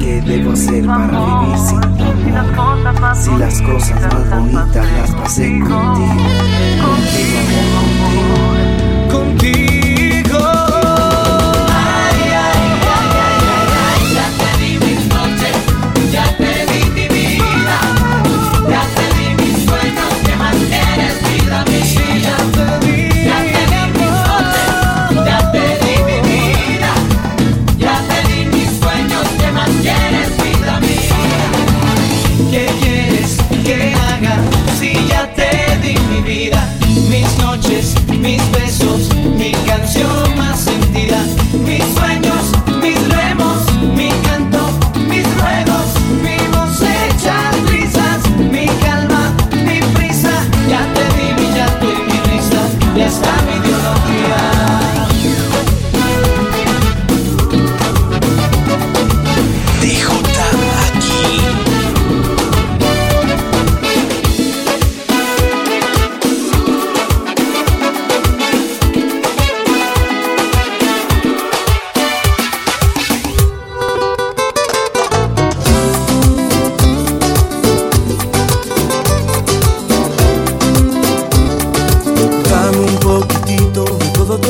¿Qué debo hacer para vivir sin tu amor? Si las cosas más bonitas las pasé contigo, contigo amor, contigo. Contigo.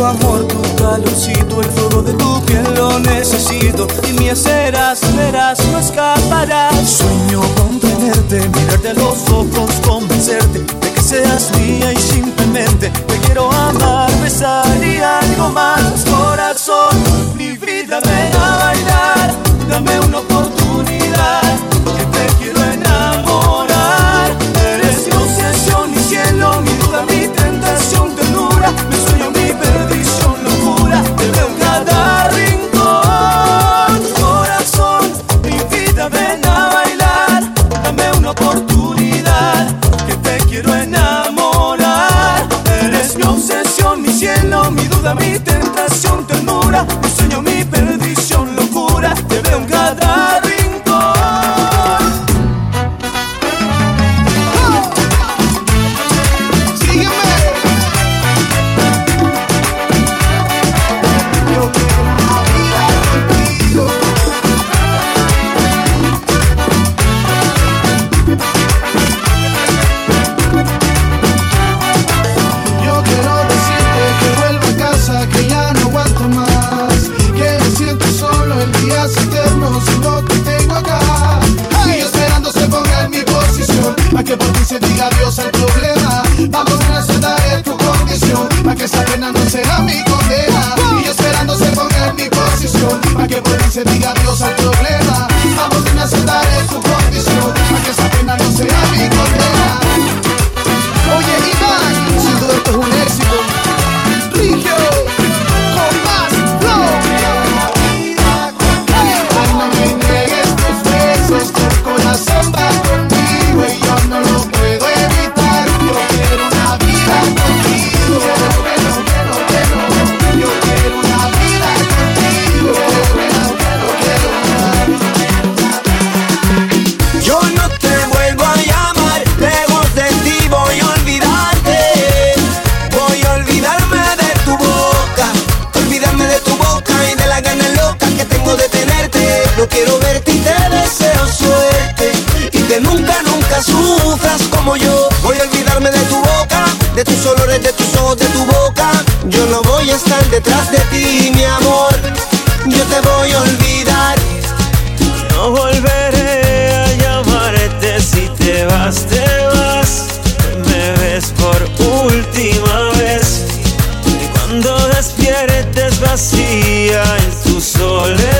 tu amor, tu calorcito, el fuego de tu piel lo necesito. Y mi serás, verás, no escaparás. Sueño con tenerte, mirarte a los ojos, convencerte de que seas mía y simplemente te quiero amar, besar y algo más. Corazón, mi vida, ven a bailar, dame una oportunidad, que te quiero se diga yo te voy a olvidar. No volveré a llamarte si te vas, te vas. Me ves por última vez. Y cuando despiertes vacía en tu soledad.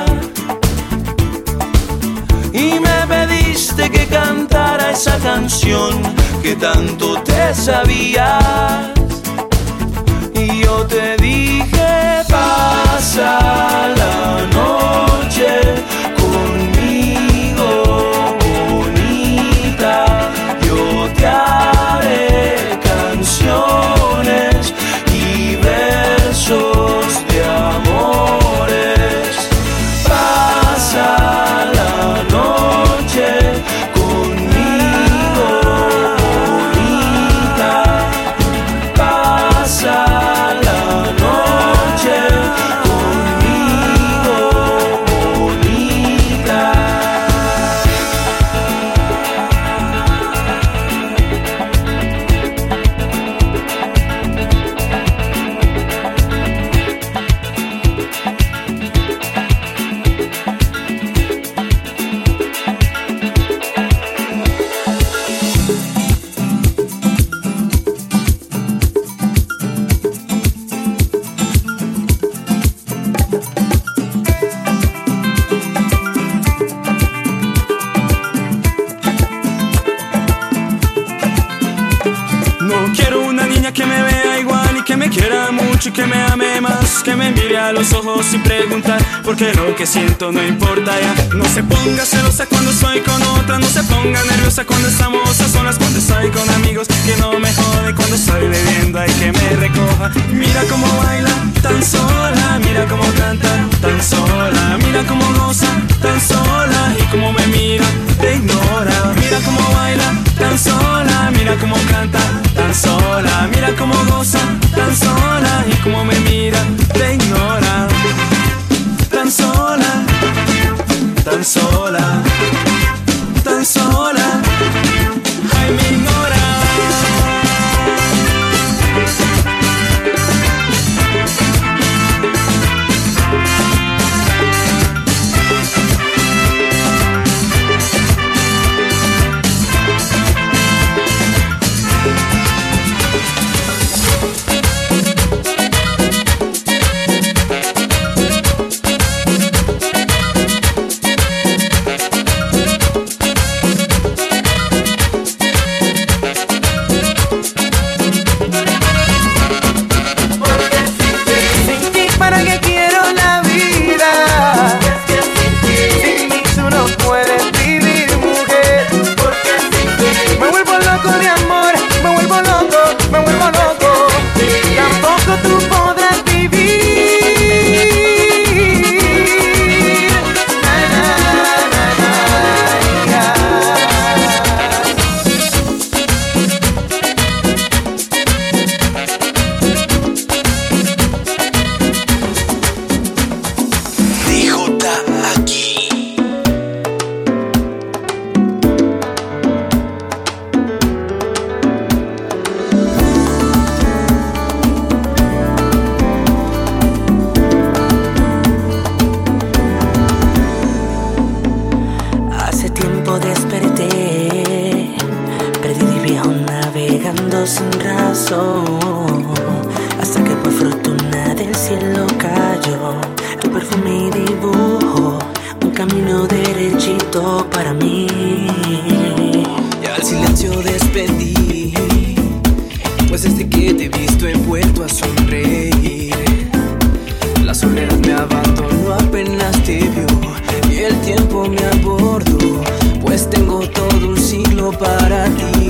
esa canción que tanto te sabías. Y yo te dije pasa la noche me quiera mucho y que me ame más, que me mire a los ojos sin preguntar, porque lo que siento no importa ya. No se ponga celosa cuando estoy con otra, no se ponga nerviosa cuando estamos a solas, cuando estoy con amigos, que no me jode cuando estoy bebiendo, hay que me recoja. Mira cómo baila tan sola, mira cómo canta tan sola, mira cómo goza tan sola y cómo me mira, te ignora. Mira cómo baila tan sola, mira cómo canta tan sola, mira cómo goza tan sola y cómo me mira, te ignora. Tan sola, tan sola, para ti.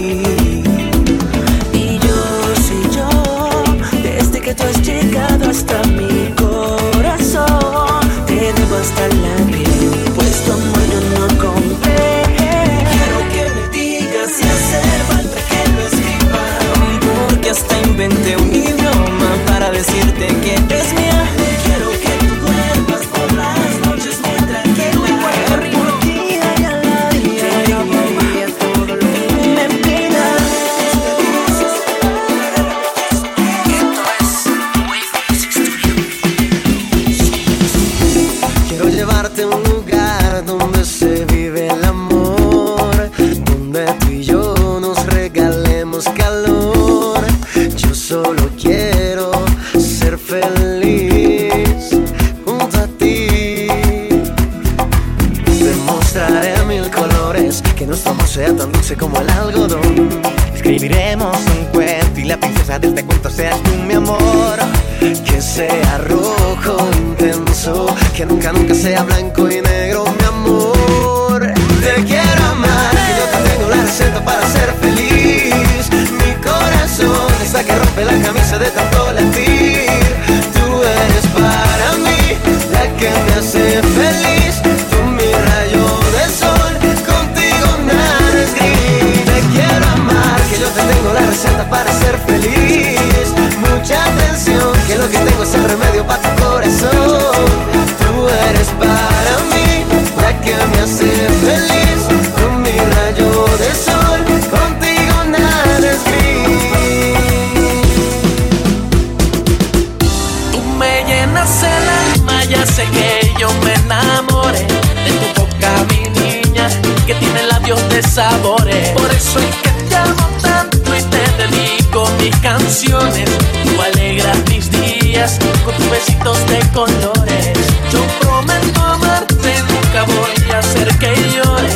hace que yo me enamore de tu boca, mi niña, que tiene labios de sabores. Por eso es que te amo tanto y te dedico mis canciones. Tú alegras mis días con tus besitos de colores. Yo prometo amarte, nunca voy a hacer que llores.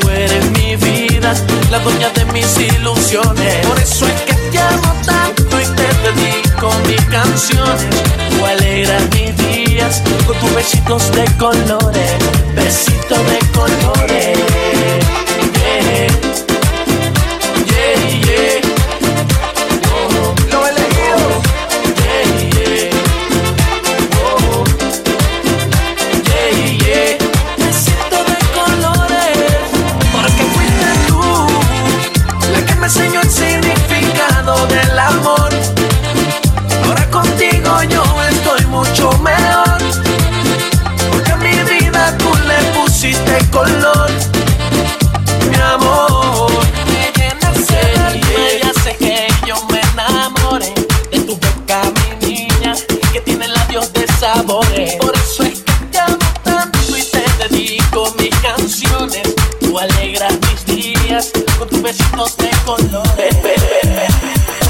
Tú eres mi vida, la dueña de mis ilusiones. Por eso es que te amo tanto y te dedico mis canciones. Tú alegras mis con tus besitos de colores, besito de colores. con tus besitos de colores.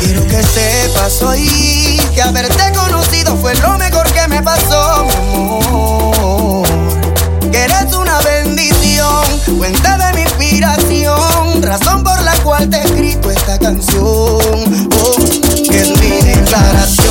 Quiero que sepas hoy que haberte conocido fue lo mejor que me pasó, mi amor. Que eres una bendición, cuenta de mi inspiración, razón por la cual te he escrito esta canción. Oh, que es mi declaración.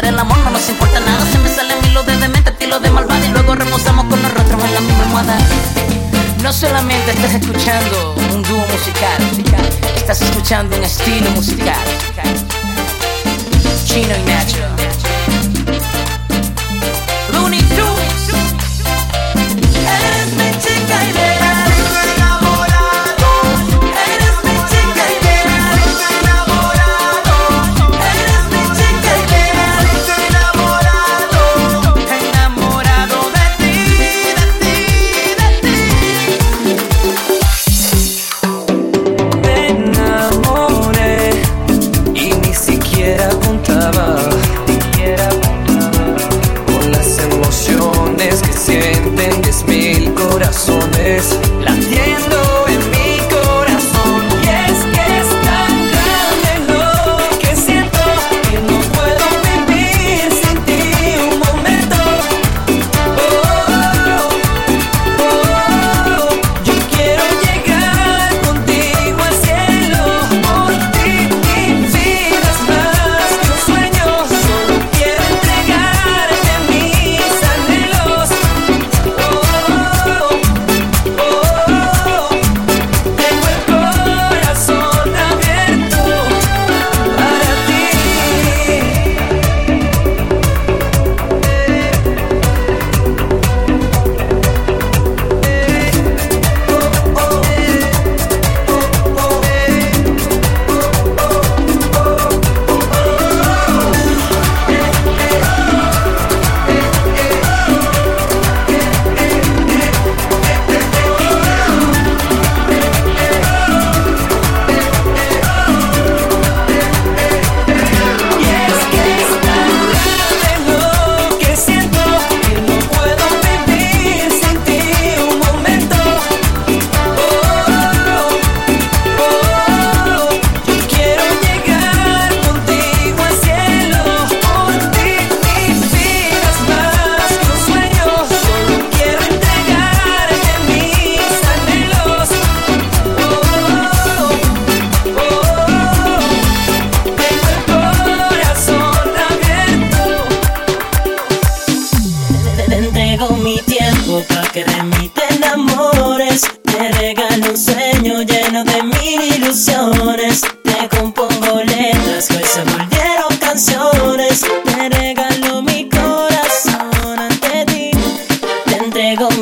hacer el amor, no nos importa nada. Se me salen hilos de demente, hilos de malvada. Y luego reposamos con los rostros en la misma almohada. No solamente estás escuchando un dúo musical, estás escuchando un estilo musical. Chino y Nacho.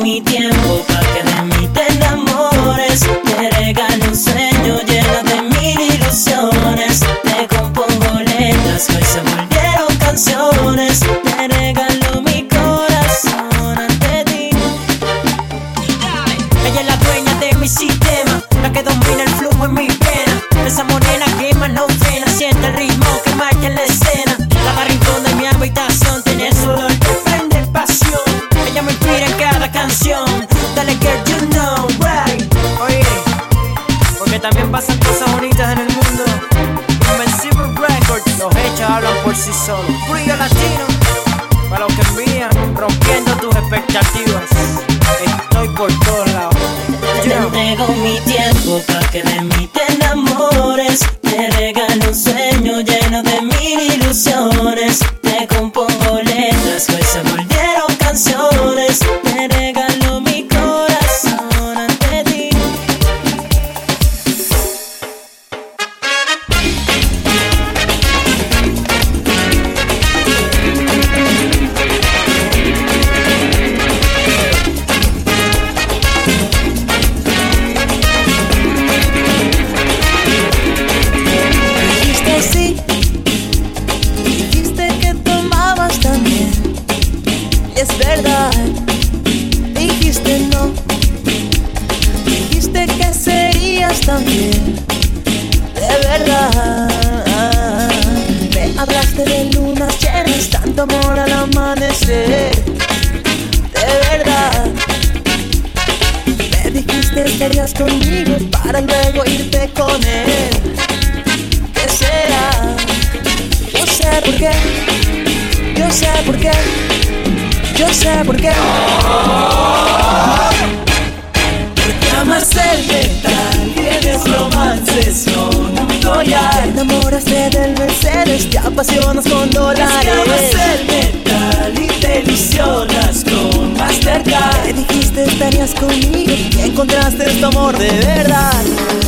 mi tiempo para que de mí te enamores. Me Frío latino, para los que envían, rompiendo tus expectativas. Estoy por todos lados. Te entrego mi tiempo para que de mí te. Te regalo un sueño lleno de mil ilusiones. Te compongo letras, pues conmigo encontraste tu amor de verdad.